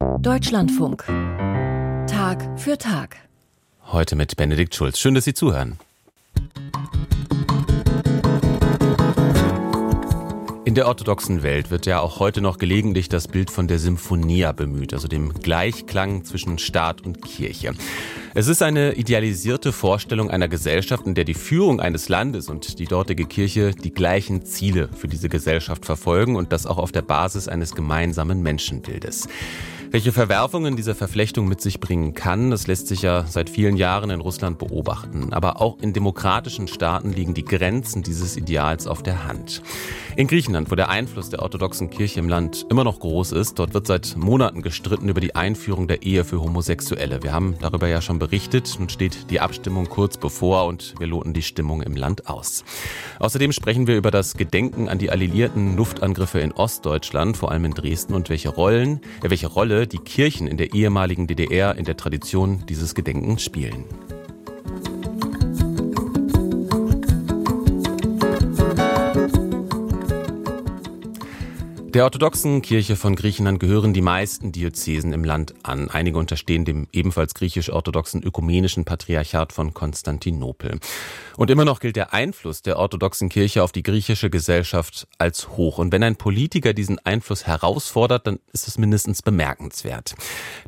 Deutschlandfunk. Tag für Tag. Heute mit Benedikt Schulz. Schön, dass Sie zuhören. In der orthodoxen Welt wird ja auch heute noch gelegentlich das Bild von der Symphonia bemüht, also dem Gleichklang zwischen Staat und Kirche. Es ist eine idealisierte Vorstellung einer Gesellschaft, in der die Führung eines Landes und die dortige Kirche die gleichen Ziele für diese Gesellschaft verfolgen und das auch auf der Basis eines gemeinsamen Menschenbildes. Welche Verwerfungen diese Verflechtung mit sich bringen kann, das lässt sich ja seit vielen Jahren in Russland beobachten. Aber auch in demokratischen Staaten liegen die Grenzen dieses Ideals auf der Hand. In Griechenland, wo der Einfluss der orthodoxen Kirche im Land immer noch groß ist, dort wird seit Monaten gestritten über die Einführung der Ehe für Homosexuelle. Wir haben darüber ja schon berichtet. Nun steht die Abstimmung kurz bevor und wir loten die Stimmung im Land aus. Außerdem sprechen wir über das Gedenken an die alliierten Luftangriffe in Ostdeutschland, vor allem in Dresden und welche Rollen, äh, welche Rolle die Kirchen in der ehemaligen DDR in der Tradition dieses Gedenkens spielen. Der orthodoxen Kirche von Griechenland gehören die meisten Diözesen im Land an. Einige unterstehen dem ebenfalls griechisch-orthodoxen ökumenischen Patriarchat von Konstantinopel. Und immer noch gilt der Einfluss der orthodoxen Kirche auf die griechische Gesellschaft als hoch. Und wenn ein Politiker diesen Einfluss herausfordert, dann ist es mindestens bemerkenswert.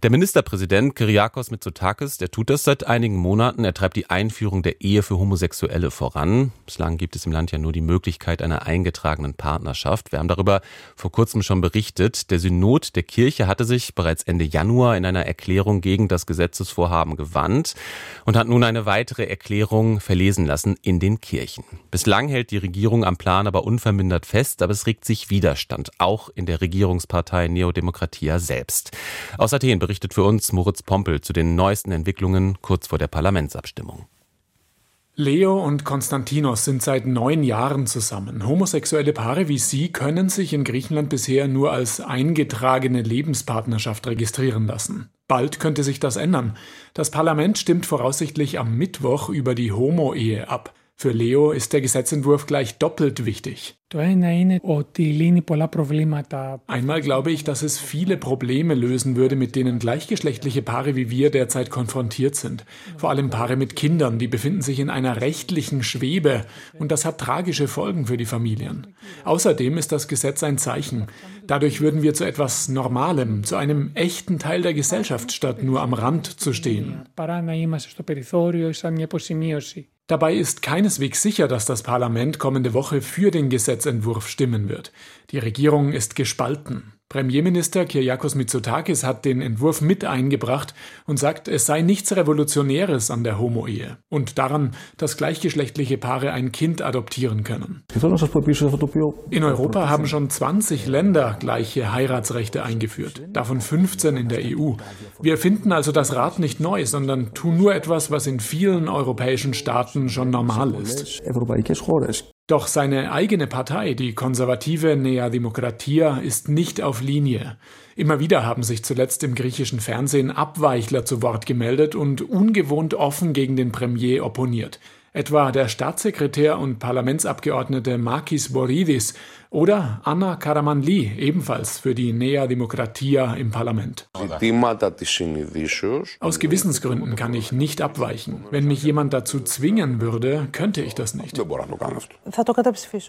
Der Ministerpräsident Kyriakos Mitsotakis, der tut das seit einigen Monaten. Er treibt die Einführung der Ehe für Homosexuelle voran. Bislang gibt es im Land ja nur die Möglichkeit einer eingetragenen Partnerschaft. Wir haben darüber vor kurzem schon berichtet. Der Synod der Kirche hatte sich bereits Ende Januar in einer Erklärung gegen das Gesetzesvorhaben gewandt und hat nun eine weitere Erklärung verlesen lassen in den Kirchen. Bislang hält die Regierung am Plan aber unvermindert fest, aber es regt sich Widerstand, auch in der Regierungspartei Neodemokratia selbst. Aus Athen berichtet für uns Moritz Pompel zu den neuesten Entwicklungen kurz vor der Parlamentsabstimmung. Leo und Konstantinos sind seit neun Jahren zusammen. Homosexuelle Paare wie sie können sich in Griechenland bisher nur als eingetragene Lebenspartnerschaft registrieren lassen. Bald könnte sich das ändern. Das Parlament stimmt voraussichtlich am Mittwoch über die Homo-Ehe ab. Für Leo ist der Gesetzentwurf gleich doppelt wichtig. Einmal glaube ich, dass es viele Probleme lösen würde, mit denen gleichgeschlechtliche Paare wie wir derzeit konfrontiert sind. Vor allem Paare mit Kindern, die befinden sich in einer rechtlichen Schwebe und das hat tragische Folgen für die Familien. Außerdem ist das Gesetz ein Zeichen. Dadurch würden wir zu etwas Normalem, zu einem echten Teil der Gesellschaft, statt nur am Rand zu stehen. Dabei ist keineswegs sicher, dass das Parlament kommende Woche für den Gesetzentwurf stimmen wird. Die Regierung ist gespalten. Premierminister Kyriakos Mitsotakis hat den Entwurf mit eingebracht und sagt, es sei nichts Revolutionäres an der Homo-Ehe und daran, dass gleichgeschlechtliche Paare ein Kind adoptieren können. In Europa haben schon 20 Länder gleiche Heiratsrechte eingeführt, davon 15 in der EU. Wir finden also das Rad nicht neu, sondern tun nur etwas, was in vielen europäischen Staaten schon normal ist. Doch seine eigene Partei, die konservative Nea Demokratia, ist nicht auf Linie. Immer wieder haben sich zuletzt im griechischen Fernsehen Abweichler zu Wort gemeldet und ungewohnt offen gegen den Premier opponiert. Etwa der Staatssekretär und Parlamentsabgeordnete Makis Boridis oder Anna Karamanli, ebenfalls für die Nea Demokratia im Parlament. Aus Gewissensgründen kann ich nicht abweichen. Wenn mich jemand dazu zwingen würde, könnte ich das nicht.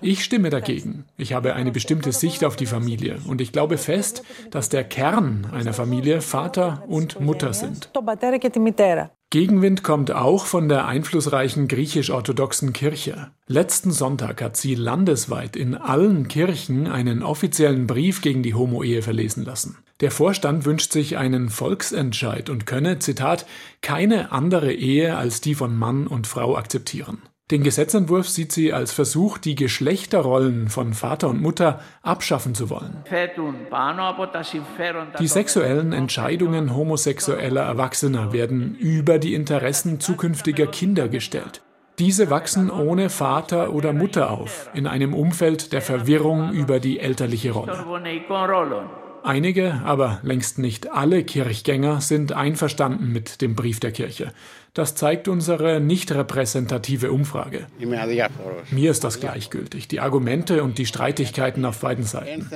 Ich stimme dagegen. Ich habe eine bestimmte Sicht auf die Familie und ich glaube fest, dass der Kern einer Familie Vater und Mutter sind. Gegenwind kommt auch von der einflussreichen griechisch-orthodoxen Kirche. Letzten Sonntag hat sie landesweit in allen Kirchen einen offiziellen Brief gegen die Homo-Ehe verlesen lassen. Der Vorstand wünscht sich einen Volksentscheid und könne, Zitat, keine andere Ehe als die von Mann und Frau akzeptieren. Den Gesetzentwurf sieht sie als Versuch, die Geschlechterrollen von Vater und Mutter abschaffen zu wollen. Die sexuellen Entscheidungen homosexueller Erwachsener werden über die Interessen zukünftiger Kinder gestellt. Diese wachsen ohne Vater oder Mutter auf, in einem Umfeld der Verwirrung über die elterliche Rolle. Einige, aber längst nicht alle Kirchgänger sind einverstanden mit dem Brief der Kirche. Das zeigt unsere nicht repräsentative Umfrage. Mir ist das gleichgültig, die Argumente und die Streitigkeiten auf beiden Seiten.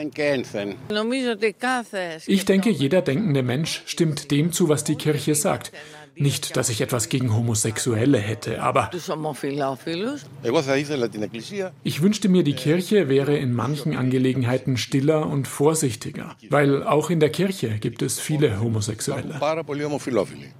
Ich denke, jeder denkende Mensch stimmt dem zu, was die Kirche sagt. Nicht, dass ich etwas gegen Homosexuelle hätte, aber ich wünschte mir, die Kirche wäre in manchen Angelegenheiten stiller und vorsichtiger, weil auch in der Kirche gibt es viele Homosexuelle.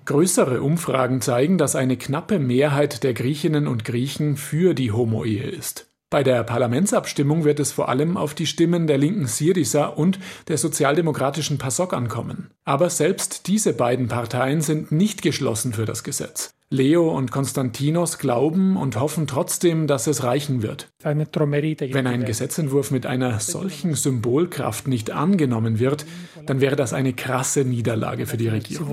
Größere Umfragen zeigen, dass eine knappe Mehrheit der Griechinnen und Griechen für die Homo-Ehe ist. Bei der Parlamentsabstimmung wird es vor allem auf die Stimmen der linken Syriza und der sozialdemokratischen PASOK ankommen. Aber selbst diese beiden Parteien sind nicht geschlossen für das Gesetz. Leo und Konstantinos glauben und hoffen trotzdem, dass es reichen wird. Wenn ein Gesetzentwurf mit einer solchen Symbolkraft nicht angenommen wird, dann wäre das eine krasse Niederlage für die Regierung.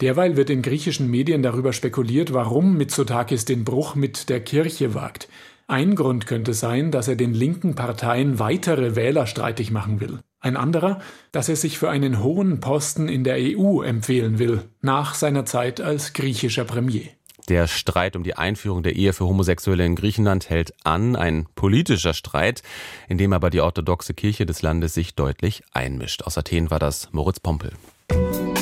Derweil wird in griechischen Medien darüber spekuliert, warum Mitsotakis den Bruch mit der Kirche wagt. Ein Grund könnte sein, dass er den linken Parteien weitere Wähler streitig machen will. Ein anderer, dass er sich für einen hohen Posten in der EU empfehlen will, nach seiner Zeit als griechischer Premier. Der Streit um die Einführung der Ehe für Homosexuelle in Griechenland hält an, ein politischer Streit, in dem aber die orthodoxe Kirche des Landes sich deutlich einmischt. Aus Athen war das Moritz Pompel. In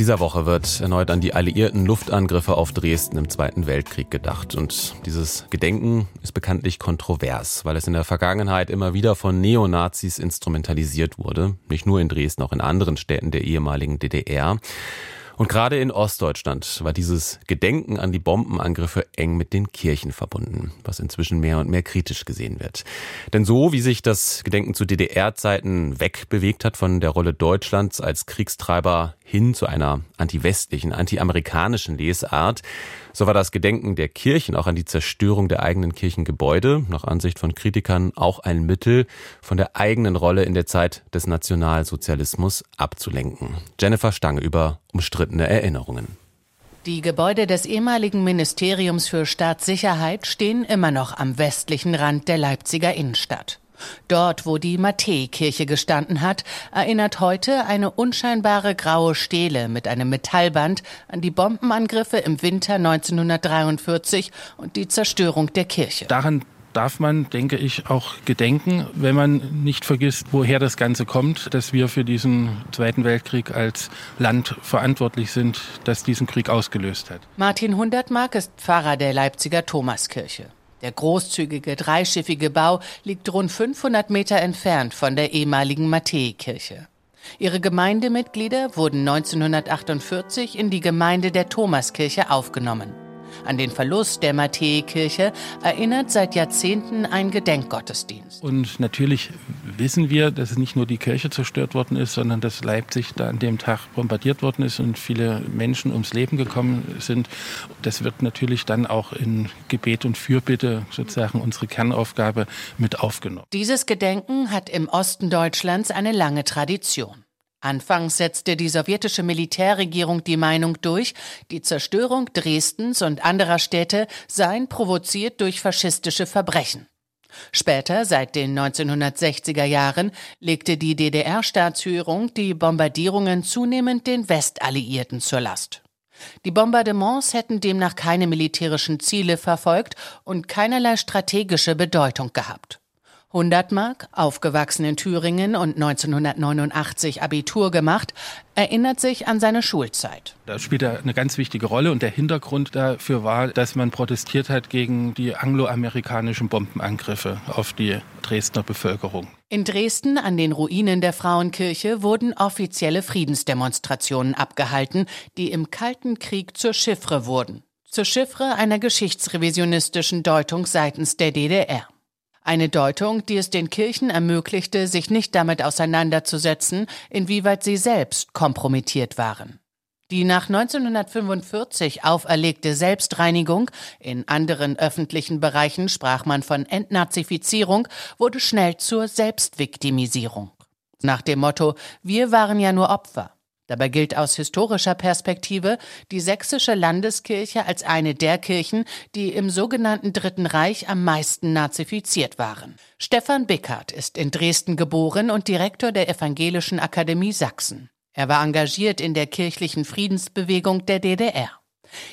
dieser Woche wird erneut an die alliierten Luftangriffe auf Dresden im Zweiten Weltkrieg gedacht. Und dieses Gedenken ist bekanntlich kontrovers, weil es in der Vergangenheit immer wieder von Neonazis instrumentalisiert wurde. Nicht nur in Dresden, auch in anderen Städten der ehemaligen DDR. Und gerade in Ostdeutschland war dieses Gedenken an die Bombenangriffe eng mit den Kirchen verbunden, was inzwischen mehr und mehr kritisch gesehen wird. Denn so wie sich das Gedenken zu DDR-Zeiten wegbewegt hat von der Rolle Deutschlands als Kriegstreiber hin zu einer anti-westlichen, anti-amerikanischen Lesart, so war das Gedenken der Kirchen auch an die Zerstörung der eigenen Kirchengebäude, nach Ansicht von Kritikern, auch ein Mittel, von der eigenen Rolle in der Zeit des Nationalsozialismus abzulenken. Jennifer Stange über umstrittene Erinnerungen. Die Gebäude des ehemaligen Ministeriums für Staatssicherheit stehen immer noch am westlichen Rand der Leipziger Innenstadt. Dort, wo die Matthäikirche gestanden hat, erinnert heute eine unscheinbare graue Stele mit einem Metallband an die Bombenangriffe im Winter 1943 und die Zerstörung der Kirche. Daran darf man, denke ich, auch gedenken, wenn man nicht vergisst, woher das Ganze kommt, dass wir für diesen Zweiten Weltkrieg als Land verantwortlich sind, das diesen Krieg ausgelöst hat. Martin Hundertmark ist Pfarrer der Leipziger Thomaskirche. Der großzügige dreischiffige Bau liegt rund 500 Meter entfernt von der ehemaligen Matthäikirche. Ihre Gemeindemitglieder wurden 1948 in die Gemeinde der Thomaskirche aufgenommen. An den Verlust der Matthäikirche erinnert seit Jahrzehnten ein Gedenkgottesdienst. Und natürlich wissen wir, dass nicht nur die Kirche zerstört worden ist, sondern dass Leipzig da an dem Tag bombardiert worden ist und viele Menschen ums Leben gekommen sind. Das wird natürlich dann auch in Gebet und Fürbitte sozusagen unsere Kernaufgabe mit aufgenommen. Dieses Gedenken hat im Osten Deutschlands eine lange Tradition. Anfangs setzte die sowjetische Militärregierung die Meinung durch, die Zerstörung Dresdens und anderer Städte seien provoziert durch faschistische Verbrechen. Später, seit den 1960er Jahren, legte die DDR-Staatsführung die Bombardierungen zunehmend den Westalliierten zur Last. Die Bombardements hätten demnach keine militärischen Ziele verfolgt und keinerlei strategische Bedeutung gehabt. 100 Mark, aufgewachsen in Thüringen und 1989 Abitur gemacht, erinnert sich an seine Schulzeit. Da spielt er eine ganz wichtige Rolle und der Hintergrund dafür war, dass man protestiert hat gegen die angloamerikanischen Bombenangriffe auf die Dresdner Bevölkerung. In Dresden an den Ruinen der Frauenkirche wurden offizielle Friedensdemonstrationen abgehalten, die im Kalten Krieg zur Chiffre wurden. Zur Chiffre einer geschichtsrevisionistischen Deutung seitens der DDR. Eine Deutung, die es den Kirchen ermöglichte, sich nicht damit auseinanderzusetzen, inwieweit sie selbst kompromittiert waren. Die nach 1945 auferlegte Selbstreinigung, in anderen öffentlichen Bereichen sprach man von Entnazifizierung, wurde schnell zur Selbstviktimisierung. Nach dem Motto Wir waren ja nur Opfer. Dabei gilt aus historischer Perspektive die sächsische Landeskirche als eine der Kirchen, die im sogenannten Dritten Reich am meisten nazifiziert waren. Stefan Bickert ist in Dresden geboren und Direktor der Evangelischen Akademie Sachsen. Er war engagiert in der kirchlichen Friedensbewegung der DDR.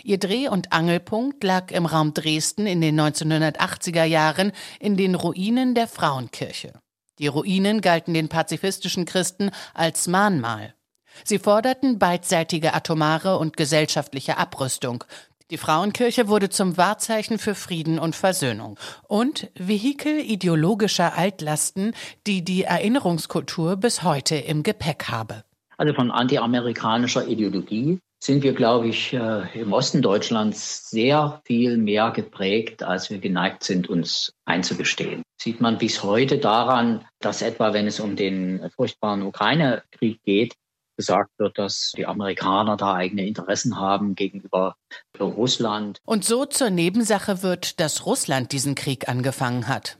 Ihr Dreh- und Angelpunkt lag im Raum Dresden in den 1980er Jahren in den Ruinen der Frauenkirche. Die Ruinen galten den pazifistischen Christen als Mahnmal. Sie forderten beidseitige atomare und gesellschaftliche Abrüstung. Die Frauenkirche wurde zum Wahrzeichen für Frieden und Versöhnung und Vehikel ideologischer Altlasten, die die Erinnerungskultur bis heute im Gepäck habe. Also von antiamerikanischer Ideologie sind wir, glaube ich, äh, im Osten Deutschlands sehr viel mehr geprägt, als wir geneigt sind, uns einzugestehen. Sieht man bis heute daran, dass etwa, wenn es um den furchtbaren Ukraine-Krieg geht, gesagt wird, dass die Amerikaner da eigene Interessen haben gegenüber Russland. Und so zur Nebensache wird, dass Russland diesen Krieg angefangen hat.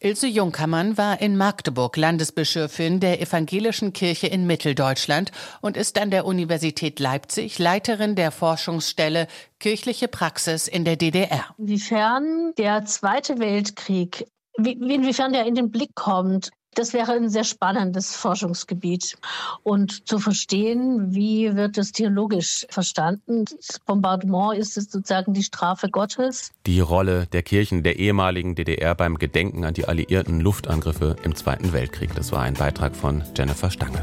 Ilse Jungkammann war in Magdeburg Landesbischöfin der Evangelischen Kirche in Mitteldeutschland und ist an der Universität Leipzig Leiterin der Forschungsstelle Kirchliche Praxis in der DDR. Inwiefern der Zweite Weltkrieg, inwiefern der in den Blick kommt, das wäre ein sehr spannendes Forschungsgebiet. Und zu verstehen, wie wird das theologisch verstanden? Das Bombardement ist sozusagen die Strafe Gottes. Die Rolle der Kirchen der ehemaligen DDR beim Gedenken an die alliierten Luftangriffe im Zweiten Weltkrieg. Das war ein Beitrag von Jennifer Stange.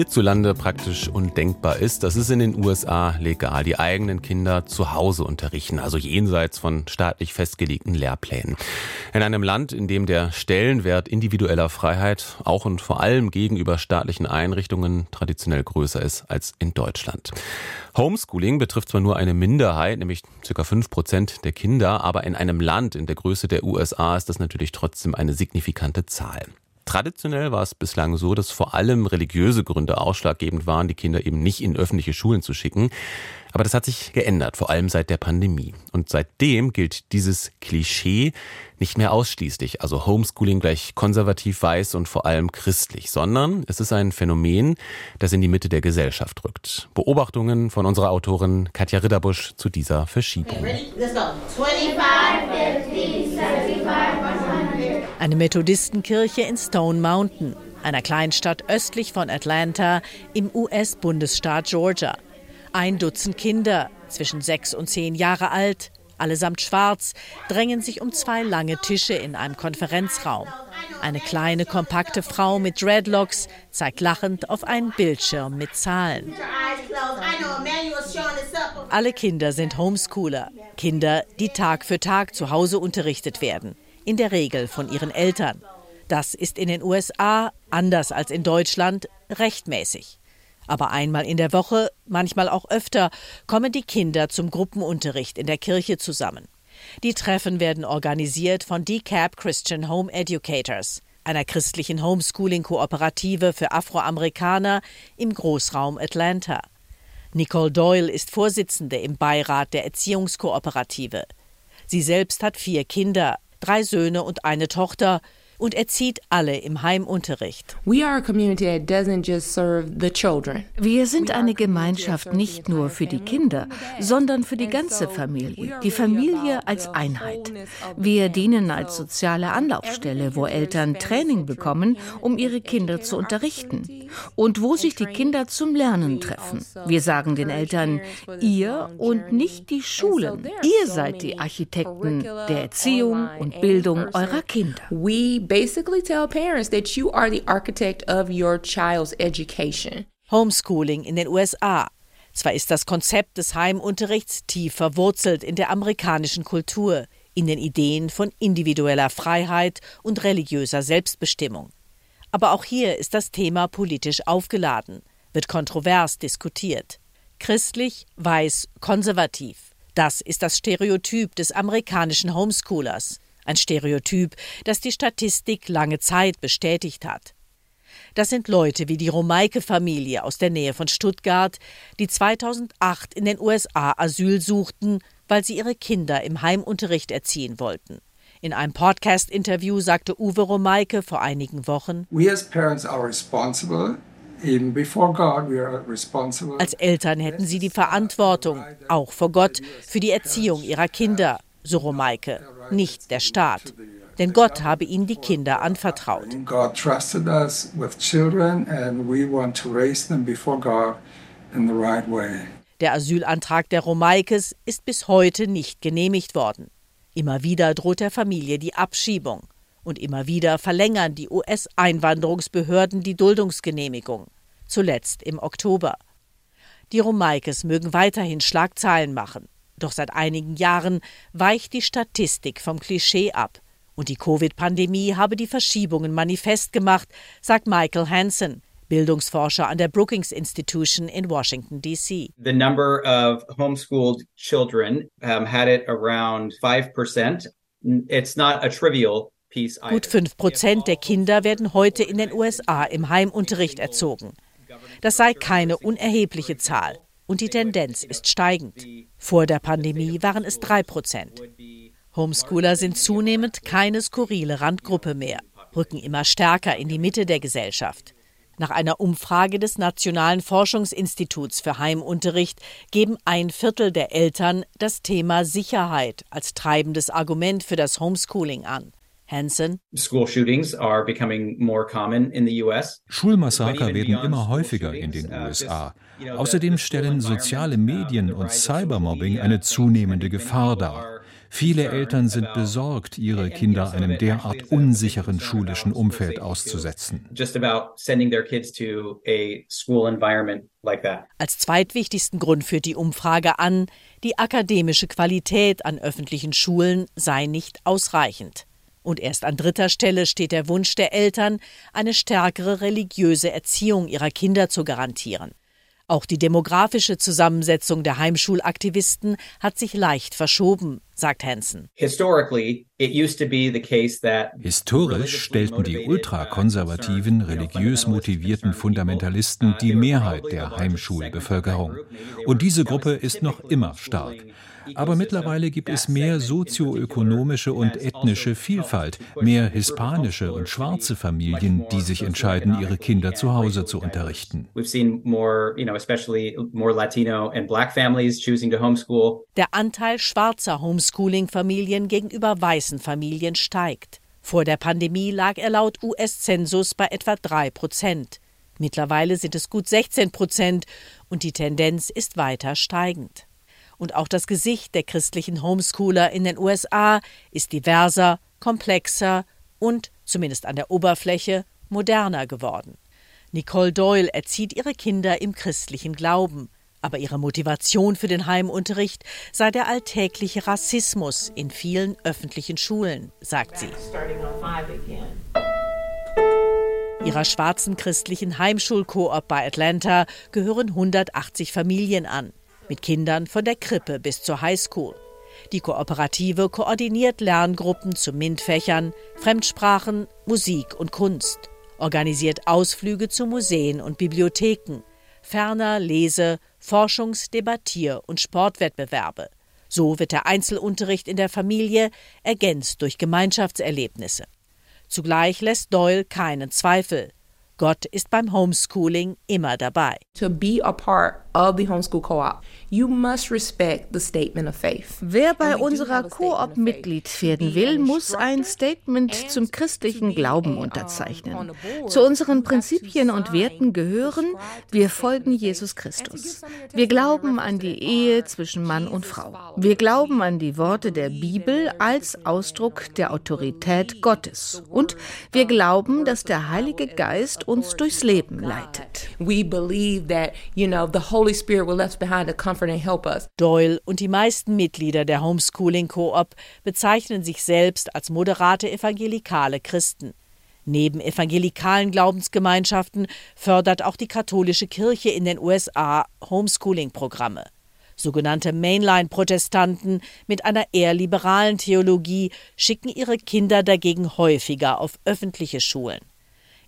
Hierzulande praktisch undenkbar ist, das ist in den USA legal, die eigenen Kinder zu Hause unterrichten, also jenseits von staatlich festgelegten Lehrplänen. In einem Land, in dem der Stellenwert individueller Freiheit auch und vor allem gegenüber staatlichen Einrichtungen traditionell größer ist als in Deutschland. Homeschooling betrifft zwar nur eine Minderheit, nämlich circa fünf Prozent der Kinder, aber in einem Land in der Größe der USA ist das natürlich trotzdem eine signifikante Zahl. Traditionell war es bislang so, dass vor allem religiöse Gründe ausschlaggebend waren, die Kinder eben nicht in öffentliche Schulen zu schicken. Aber das hat sich geändert, vor allem seit der Pandemie. Und seitdem gilt dieses Klischee nicht mehr ausschließlich, also Homeschooling gleich konservativ weiß und vor allem christlich, sondern es ist ein Phänomen, das in die Mitte der Gesellschaft rückt. Beobachtungen von unserer Autorin Katja Ridderbusch zu dieser Verschiebung. Okay, eine Methodistenkirche in Stone Mountain, einer Kleinstadt östlich von Atlanta im US-Bundesstaat Georgia. Ein Dutzend Kinder, zwischen sechs und zehn Jahre alt, allesamt schwarz, drängen sich um zwei lange Tische in einem Konferenzraum. Eine kleine, kompakte Frau mit Dreadlocks zeigt lachend auf einen Bildschirm mit Zahlen. Alle Kinder sind Homeschooler, Kinder, die Tag für Tag zu Hause unterrichtet werden in der Regel von ihren Eltern. Das ist in den USA, anders als in Deutschland, rechtmäßig. Aber einmal in der Woche, manchmal auch öfter, kommen die Kinder zum Gruppenunterricht in der Kirche zusammen. Die Treffen werden organisiert von DCAP Christian Home Educators, einer christlichen Homeschooling-Kooperative für Afroamerikaner im Großraum Atlanta. Nicole Doyle ist Vorsitzende im Beirat der Erziehungskooperative. Sie selbst hat vier Kinder, drei Söhne und eine Tochter und erzieht alle im Heimunterricht. Wir sind eine Gemeinschaft nicht nur für die Kinder, sondern für die ganze Familie, die Familie als Einheit. Wir dienen als soziale Anlaufstelle, wo Eltern Training bekommen, um ihre Kinder zu unterrichten und wo sich die Kinder zum Lernen treffen. Wir sagen den Eltern, ihr und nicht die Schulen. Ihr seid die Architekten der Erziehung und Bildung eurer Kinder basically tell parents that you are the architect of your child's education. Homeschooling in den USA. Zwar ist das Konzept des Heimunterrichts tief verwurzelt in der amerikanischen Kultur, in den Ideen von individueller Freiheit und religiöser Selbstbestimmung. Aber auch hier ist das Thema politisch aufgeladen, wird kontrovers diskutiert. Christlich, weiß, konservativ. Das ist das Stereotyp des amerikanischen Homeschoolers. Ein Stereotyp, das die Statistik lange Zeit bestätigt hat. Das sind Leute wie die Romeike-Familie aus der Nähe von Stuttgart, die 2008 in den USA Asyl suchten, weil sie ihre Kinder im Heimunterricht erziehen wollten. In einem Podcast-Interview sagte Uwe Romeike vor einigen Wochen: Als Eltern hätten sie die Verantwortung, auch vor Gott, für die Erziehung ihrer Kinder, so Romeike nicht der Staat. Denn Gott habe ihnen die Kinder anvertraut. Der Asylantrag der Romaikes ist bis heute nicht genehmigt worden. Immer wieder droht der Familie die Abschiebung. Und immer wieder verlängern die US-Einwanderungsbehörden die Duldungsgenehmigung. Zuletzt im Oktober. Die Romaikes mögen weiterhin Schlagzeilen machen. Doch seit einigen Jahren weicht die Statistik vom Klischee ab. Und die Covid-Pandemie habe die Verschiebungen manifest gemacht, sagt Michael Hansen, Bildungsforscher an der Brookings Institution in Washington, D.C. The number of homeschooled children um, had it around 5%. It's not a trivial Gut 5 Prozent der Kinder werden heute in den USA im Heimunterricht erzogen. Das sei keine unerhebliche Zahl und die Tendenz ist steigend. Vor der Pandemie waren es drei Prozent. Homeschooler sind zunehmend keine skurrile Randgruppe mehr, rücken immer stärker in die Mitte der Gesellschaft. Nach einer Umfrage des Nationalen Forschungsinstituts für Heimunterricht geben ein Viertel der Eltern das Thema Sicherheit als treibendes Argument für das Homeschooling an. Hansen. Schulmassaker werden immer häufiger in den USA. Außerdem stellen soziale Medien und Cybermobbing eine zunehmende Gefahr dar. Viele Eltern sind besorgt, ihre Kinder einem derart unsicheren schulischen Umfeld auszusetzen. Als zweitwichtigsten Grund führt die Umfrage an, die akademische Qualität an öffentlichen Schulen sei nicht ausreichend. Und erst an dritter Stelle steht der Wunsch der Eltern, eine stärkere religiöse Erziehung ihrer Kinder zu garantieren. Auch die demografische Zusammensetzung der Heimschulaktivisten hat sich leicht verschoben, sagt Hansen. Historisch stellten die ultrakonservativen, religiös motivierten Fundamentalisten die Mehrheit der Heimschulbevölkerung. Und diese Gruppe ist noch immer stark. Aber mittlerweile gibt es mehr sozioökonomische und ethnische Vielfalt, mehr hispanische und schwarze Familien, die sich entscheiden, ihre Kinder zu Hause zu unterrichten. Der Anteil schwarzer Homeschooling-Familien gegenüber weißen Familien steigt. Vor der Pandemie lag er laut US-Zensus bei etwa 3 Prozent. Mittlerweile sind es gut 16 Prozent und die Tendenz ist weiter steigend. Und auch das Gesicht der christlichen Homeschooler in den USA ist diverser, komplexer und, zumindest an der Oberfläche, moderner geworden. Nicole Doyle erzieht ihre Kinder im christlichen Glauben, aber ihre Motivation für den Heimunterricht sei der alltägliche Rassismus in vielen öffentlichen Schulen, sagt sie. Ihrer schwarzen christlichen Heimschulkoop bei Atlanta gehören 180 Familien an mit Kindern von der Krippe bis zur Highschool. Die Kooperative koordiniert Lerngruppen zu MINT-Fächern, Fremdsprachen, Musik und Kunst, organisiert Ausflüge zu Museen und Bibliotheken, ferner Lese-, Forschungs-, Debattier- und Sportwettbewerbe. So wird der Einzelunterricht in der Familie ergänzt durch Gemeinschaftserlebnisse. Zugleich lässt Doyle keinen Zweifel. Gott ist beim Homeschooling immer dabei. To be a part of the homeschool co-op, you must respect the statement of faith. Wer bei unserer Koop Mitglied werden will, muss ein Statement zum christlichen Glauben unterzeichnen. Zu unseren Prinzipien und Werten gehören, wir folgen Jesus Christus. Wir glauben an die Ehe zwischen Mann und Frau. Wir glauben an die Worte der Bibel als Ausdruck der Autorität Gottes. Und wir glauben, dass der Heilige Geist uns durchs Leben leitet. We believe that, you know, the Holy Doyle und die meisten Mitglieder der Homeschooling Coop bezeichnen sich selbst als moderate evangelikale Christen. Neben evangelikalen Glaubensgemeinschaften fördert auch die katholische Kirche in den USA Homeschooling-Programme. Sogenannte Mainline-Protestanten mit einer eher liberalen Theologie schicken ihre Kinder dagegen häufiger auf öffentliche Schulen.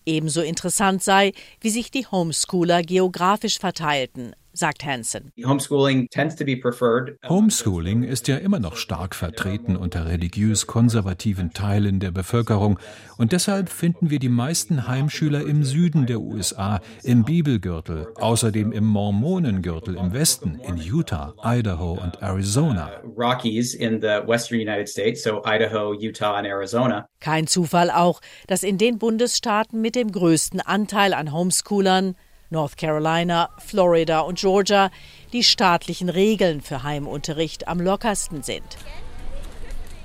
Ebenso interessant sei, wie sich die Homeschooler geografisch verteilten, sagt Hansen. Homeschooling tends to be preferred. Homeschooling ist ja immer noch stark vertreten unter religiös konservativen Teilen der Bevölkerung und deshalb finden wir die meisten Heimschüler im Süden der USA, im Bibelgürtel, außerdem im Mormonengürtel im Westen, in Utah, Idaho und Arizona. Rockies in the western United States, so Idaho, Utah and Arizona. Kein Zufall auch, dass in den Bundesstaaten mit dem größten Anteil an Homeschoolern North Carolina, Florida und Georgia die staatlichen Regeln für Heimunterricht am lockersten sind.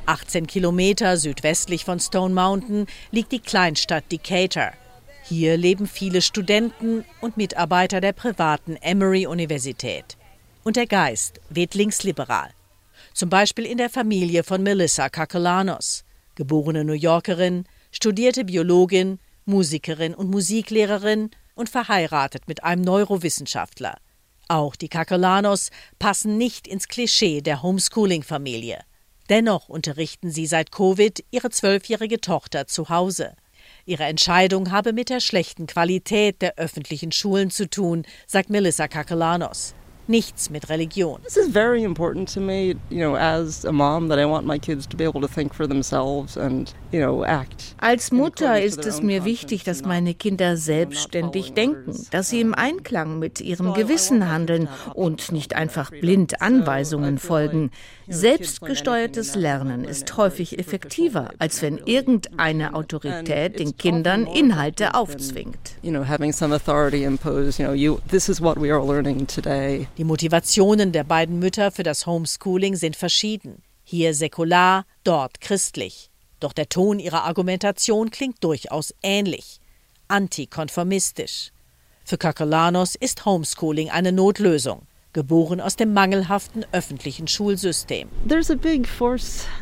18 Kilometer südwestlich von Stone Mountain liegt die Kleinstadt Decatur. Hier leben viele Studenten und Mitarbeiter der privaten Emory-Universität. Und der Geist weht linksliberal. Zum Beispiel in der Familie von Melissa Kakelanos, geborene New Yorkerin, studierte Biologin, Musikerin und Musiklehrerin und verheiratet mit einem Neurowissenschaftler. Auch die Kakelanos passen nicht ins Klischee der Homeschooling-Familie. Dennoch unterrichten sie seit Covid ihre zwölfjährige Tochter zu Hause. Ihre Entscheidung habe mit der schlechten Qualität der öffentlichen Schulen zu tun, sagt Melissa Kakelanos nichts mit Religion. This is very important to me, you know, as a mom that I want my kids to be able to think for themselves and, you know, act. Als Mutter ist es mir wichtig, dass meine Kinder selbstständig denken, dass sie im Einklang mit ihrem Gewissen handeln und nicht einfach blind Anweisungen folgen. Selbstgesteuertes Lernen ist häufig effektiver, als wenn irgendeine Autorität den Kindern Inhalte aufzwingt. You know, having some authority impose, you know, you this is what we are learning today. Die Motivationen der beiden Mütter für das Homeschooling sind verschieden. Hier säkular, dort christlich. Doch der Ton ihrer Argumentation klingt durchaus ähnlich. Antikonformistisch. Für Kakelanos ist Homeschooling eine Notlösung geboren aus dem mangelhaften öffentlichen Schulsystem.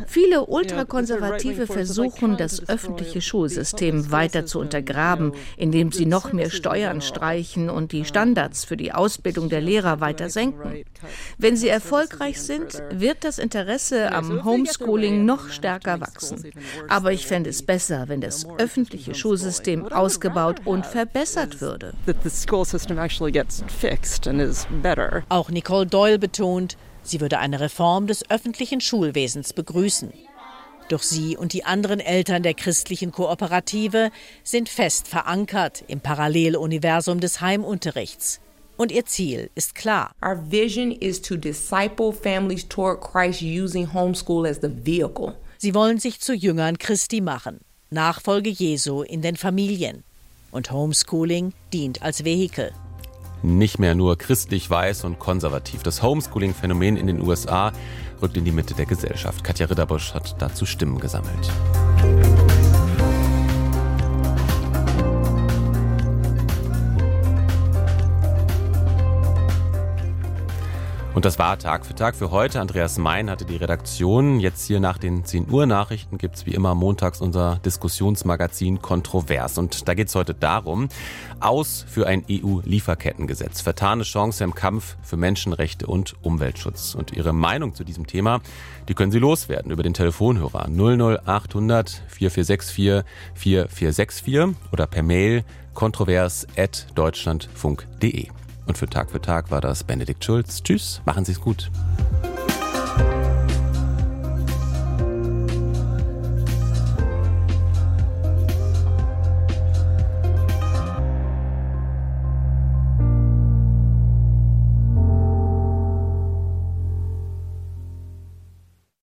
Viele Ultrakonservative versuchen, das öffentliche Schulsystem weiter zu untergraben, indem sie noch mehr Steuern streichen und die Standards für die Ausbildung der Lehrer weiter senken. Wenn sie erfolgreich sind, wird das Interesse am Homeschooling noch stärker wachsen. Aber ich fände es besser, wenn das öffentliche Schulsystem ausgebaut und verbessert würde. Auch auch Nicole Doyle betont, sie würde eine Reform des öffentlichen Schulwesens begrüßen. Doch sie und die anderen Eltern der christlichen Kooperative sind fest verankert im Paralleluniversum des Heimunterrichts. Und ihr Ziel ist klar. Our vision is to disciple families toward Christ using homeschool as the vehicle. Sie wollen sich zu Jüngern Christi machen, Nachfolge Jesu in den Familien. Und Homeschooling dient als Vehikel nicht mehr nur christlich weiß und konservativ. Das Homeschooling-Phänomen in den USA rückt in die Mitte der Gesellschaft. Katja Ritterbusch hat dazu Stimmen gesammelt. Und das war Tag für Tag für heute. Andreas Mein hatte die Redaktion. Jetzt hier nach den 10 Uhr Nachrichten gibt es wie immer montags unser Diskussionsmagazin Kontrovers. Und da geht es heute darum, aus für ein EU-Lieferkettengesetz. Vertane Chance im Kampf für Menschenrechte und Umweltschutz. Und Ihre Meinung zu diesem Thema, die können Sie loswerden über den Telefonhörer 00800 4464 4464 oder per Mail kontrovers.deutschlandfunk.de. Und für Tag für Tag war das Benedikt Schulz. Tschüss, machen Sie es gut.